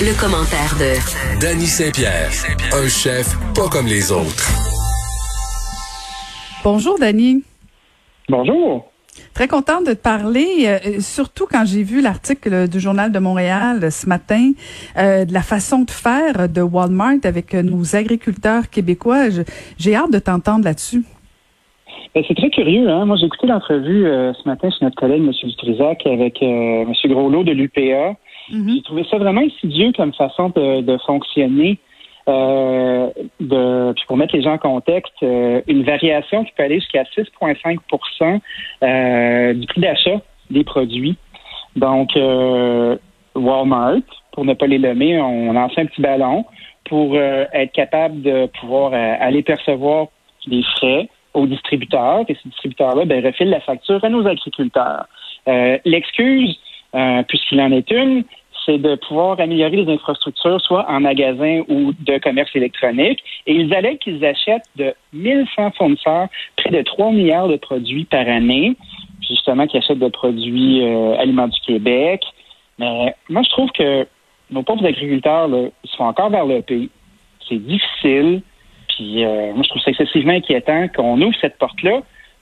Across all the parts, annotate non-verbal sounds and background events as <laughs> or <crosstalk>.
Le, commentaire de Danny Saint-Pierre, un chef pas comme les autres. Bonjour Danny. Bonjour. Très contente de te parler, euh, surtout quand j'ai vu l'article du Journal de Montréal ce matin euh, de la façon de faire de Walmart avec nos agriculteurs québécois. J'ai hâte de t'entendre là-dessus. Ben, c'est très curieux. Hein? Moi, j'ai écouté l'entrevue euh, ce matin chez notre collègue, M. Dutrisac, avec euh, M. Groslot de l'UPA. Mm-hmm. J'ai trouvé ça vraiment insidieux comme façon de, fonctionner. Euh, de, puis pour mettre les gens en contexte, euh, une variation qui peut aller jusqu'à 6,5% du prix d'achat des produits. Donc, Walmart, pour ne pas les nommer, on lance un petit ballon pour être capable de pouvoir aller percevoir des frais aux distributeurs, et ces distributeurs-là ben, refilent la facture à nos agriculteurs. Euh, l'excuse, euh, puisqu'il en est une, c'est de pouvoir améliorer les infrastructures, soit en magasin ou de commerce électronique. Et ils allaient qu'ils achètent de 1100 fournisseurs près de 3 milliards de produits par année, justement, qui achètent de produits euh, aliments du Québec. Mais moi, je trouve que nos pauvres agriculteurs, là, ils sont encore vers le pays. C'est difficile. Puis euh, moi, je trouve ça excessivement inquiétant qu'on ouvre cette porte-là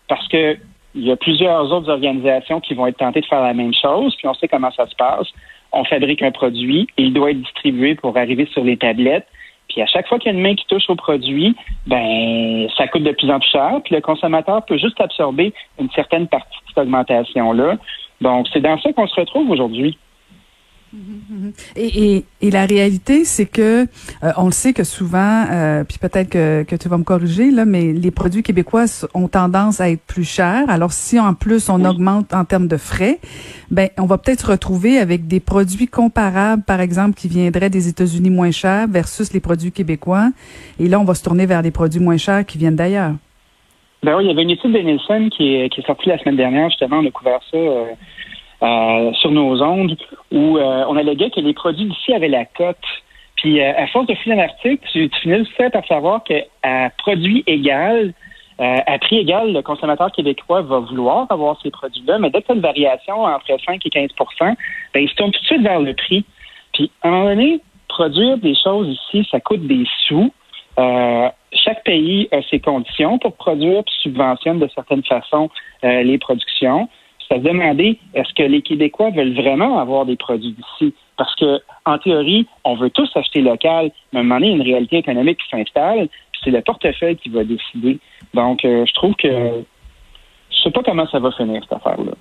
parce que il y a plusieurs autres organisations qui vont être tentées de faire la même chose, puis on sait comment ça se passe. On fabrique un produit et il doit être distribué pour arriver sur les tablettes. Puis à chaque fois qu'il y a une main qui touche au produit, ben ça coûte de plus en plus cher. Puis le consommateur peut juste absorber une certaine partie de cette augmentation-là. Donc c'est dans ça qu'on se retrouve aujourd'hui. Et, et, la réalité, c'est que euh, on le sait que souvent, euh, puis peut-être que, que tu vas me corriger là, mais les produits québécois ont tendance à être plus chers. Alors si en plus on augmente en termes de frais, ben on va peut-être se retrouver avec des produits comparables, par exemple, qui viendraient des États-Unis moins chers versus les produits québécois. Et là, on va se tourner vers des produits moins chers qui viennent d'ailleurs. Ben oui, il y avait une étude de Nielsen qui est, qui est sortie la semaine dernière, justement, on a couvert ça. Euh, euh, sur nos ondes où euh, on alléguait que les produits d'ici avaient la cote. Puis euh, à force de finir l'article, tu, tu finissais par savoir qu'à produit égal, à prix égal, le consommateur québécois va vouloir avoir ces produits-là, mais dès que tu une variation entre 5 et 15 ben, il se tourne tout de suite vers le prix. Puis, à un moment donné, produire des choses ici, ça coûte des sous. chaque pays a ses conditions pour produire puis subventionne de certaines façons les productions se demander est-ce que les Québécois veulent vraiment avoir des produits d'ici? Parce que, en théorie, on veut tous acheter local, mais à un moment donné, il y a une réalité économique qui s'installe, puis c'est le portefeuille qui va décider. Donc, euh, je trouve que je sais pas comment ça va finir, cette affaire-là.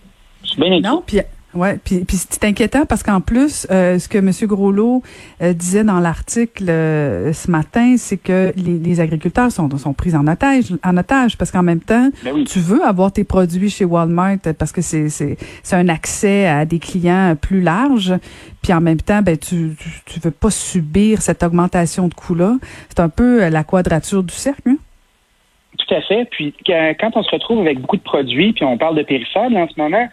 Je suis bien inquiet. Non, puis Ouais, puis, puis c'est inquiétant parce qu'en plus, euh, ce que M. Groslot euh, disait dans l'article euh, ce matin, c'est que les, les, agriculteurs sont, sont pris en otage, en otage parce qu'en même temps, ben tu veux avoir tes produits chez Walmart parce que c'est c'est c'est un accès à des clients plus larges, puis en même temps, ben tu tu, veux pas subir cette augmentation de coûts-là. C'est un peu la quadrature du cercle. Hein? Tout à fait. Puis quand on se retrouve avec beaucoup de produits, puis on parle de périphéries en ce moment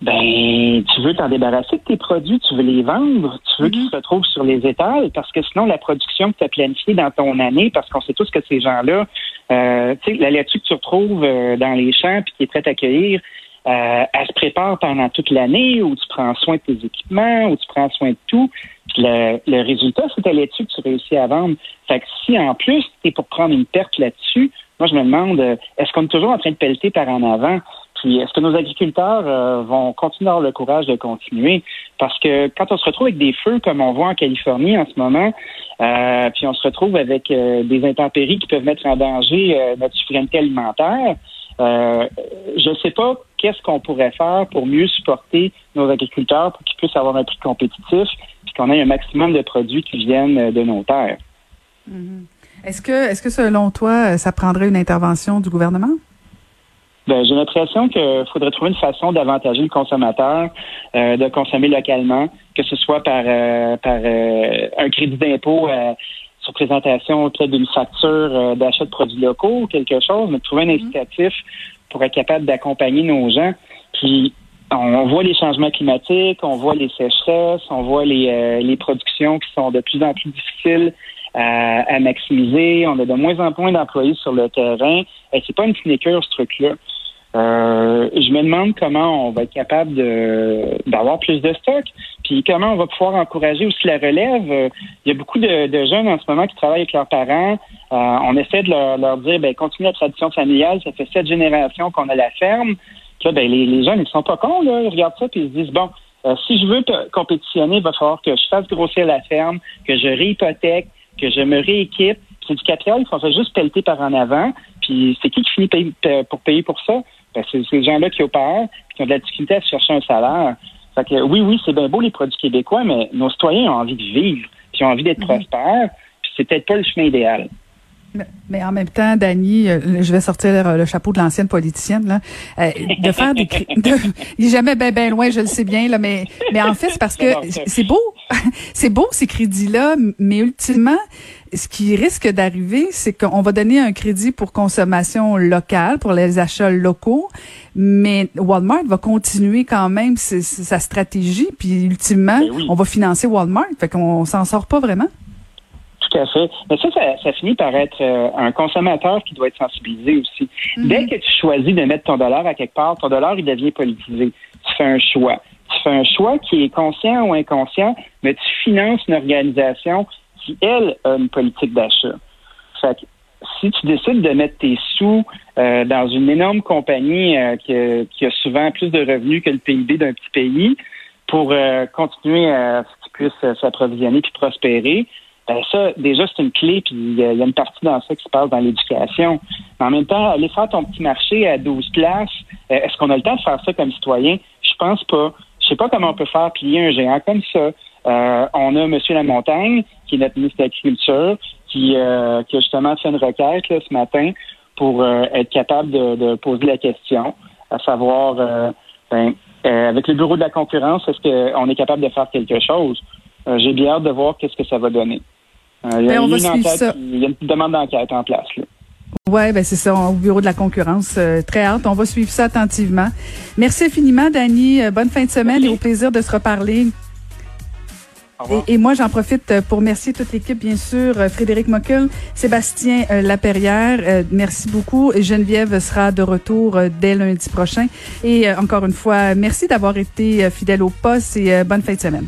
ben, tu veux t'en débarrasser de tes produits, tu veux les vendre, tu veux qu'ils mhm. se retrouvent sur les étals, parce que sinon, la production que tu as planifiée dans ton année, parce qu'on sait tous que ces gens-là, euh, tu sais, la laitue que tu retrouves euh, dans les champs puis qui est prête à accueillir, euh, elle se prépare pendant toute l'année, où tu prends soin de tes équipements, où tu prends soin de tout. le, le résultat, c'est ta laitue que tu réussis à vendre. Fait que si en plus, tu es pour prendre une perte là-dessus, moi, je me demande, euh, est-ce qu'on est toujours en train de pelleter par en avant? Est-ce que nos agriculteurs euh, vont continuer à avoir le courage de continuer? Parce que quand on se retrouve avec des feux comme on voit en Californie en ce moment, euh, puis on se retrouve avec euh, des intempéries qui peuvent mettre en danger notre souveraineté alimentaire, je ne sais pas qu'est-ce qu'on pourrait faire pour mieux supporter nos agriculteurs pour qu'ils puissent avoir un prix compétitif puis qu'on ait un maximum de produits qui viennent de nos terres. Mm-hmm. Est-ce que, est-ce que selon toi, ça prendrait une intervention du gouvernement? Ben, j'ai l'impression qu'il faudrait trouver une façon d'avantager le consommateur euh, de consommer localement, que ce soit par, euh, par euh, un crédit d'impôt sur présentation auprès d'une facture d'achat de produits locaux ou quelque chose, mais trouver un mm-hmm. incitatif pour être capable d'accompagner nos gens. Puis on voit les changements climatiques, on voit les sécheresses, on voit les, les productions qui sont de plus en plus difficiles à, à maximiser. On a de moins en moins d'employés sur le terrain. Et c'est pas une sinécure, ce truc-là. Euh, je me demande comment on va être capable d'avoir plus de stock, puis comment on va pouvoir encourager aussi la relève. Euh, il y a beaucoup de, jeunes en ce moment qui travaillent avec leurs parents. Euh, on essaie de leur, dire, ben continue la tradition familiale. Ça fait sept générations qu'on a la ferme. Puis ben, les, les jeunes, ils sont pas cons, là. Ils regardent ça puis ils se disent, bon, si je veux compétitionner, il va falloir que je fasse grossir la ferme, que je réhypothèque, que je me rééquipe. C'est du capital qu'on fait juste pelleter par en avant. Puis c'est qui qui finit pour payer pour ça? Ben, c'est ces gens-là qui opèrent, qui ont de la difficulté à chercher un salaire. Fait que, oui, oui, c'est bien beau les produits québécois, mais nos citoyens ont envie de vivre, puis ont envie d'être mhm. prospères, puis c'est peut-être pas le chemin idéal. Mais, en même temps, Dani, euh, je vais sortir le, chapeau de l'ancienne politicienne là, euh, de faire des, <laughs> de, il est jamais bien ben loin, je le sais bien là, mais mais en fait c'est parce <laughs> que c'est beau, <laughs> c'est beau ces crédits là, mais ultimement ce qui risque d'arriver, c'est qu'on va donner un crédit pour consommation locale, pour les achats locaux, mais Walmart va continuer quand même sa stratégie, puis ultimement, ben on va financer Walmart, fait qu'on s'en sort pas vraiment. Tout à fait. Mais ça, ça, finit par être euh, un consommateur qui doit être sensibilisé aussi. Mhm. Dès que tu choisis de mettre ton dollar à quelque part, ton dollar, il devient politisé. Tu fais un choix. Un choix qui est conscient ou inconscient, mais tu finances une organisation qui, elle, a une politique d'achat. Fait que, si tu décides de mettre tes sous euh, dans une énorme compagnie euh, qui, a, souvent plus de revenus que le PIB d'un petit pays pour continuer à ce qu'il puisse s'approvisionner puis prospérer, ben ça, déjà, c'est une clé, puis il y, a une partie dans ça qui se passe dans l'éducation. En même temps, aller faire ton petit marché à 12 places, euh, est-ce qu'on a le temps de faire ça comme citoyen? Je pense pas. Je sais pas comment on peut faire plier un géant comme ça. Euh, on a M. Lamontagne, qui est notre ministre de l'Agriculture, qui, euh, qui a justement fait une requête là, ce matin pour être capable de, poser la question, à savoir, ben, avec le bureau de la concurrence, est-ce qu'on est capable de faire quelque chose? J'ai bien hâte de voir qu'est-ce que ça va donner. Euh, il y a, ben, une, demande d'enquête en place. Oui, ben c'est ça, au bureau de la concurrence. Euh, très hâte. On va suivre ça attentivement. Merci infiniment, Dani. Euh, bonne fin de semaine et au plaisir de se reparler. Et, et, moi, j'en profite pour remercier toute l'équipe, bien sûr, Frédéric Mockel, Sébastien Laperrière. merci beaucoup. Geneviève sera de retour dès lundi prochain. Et encore une fois, merci d'avoir été fidèle au poste et bonne fin de semaine.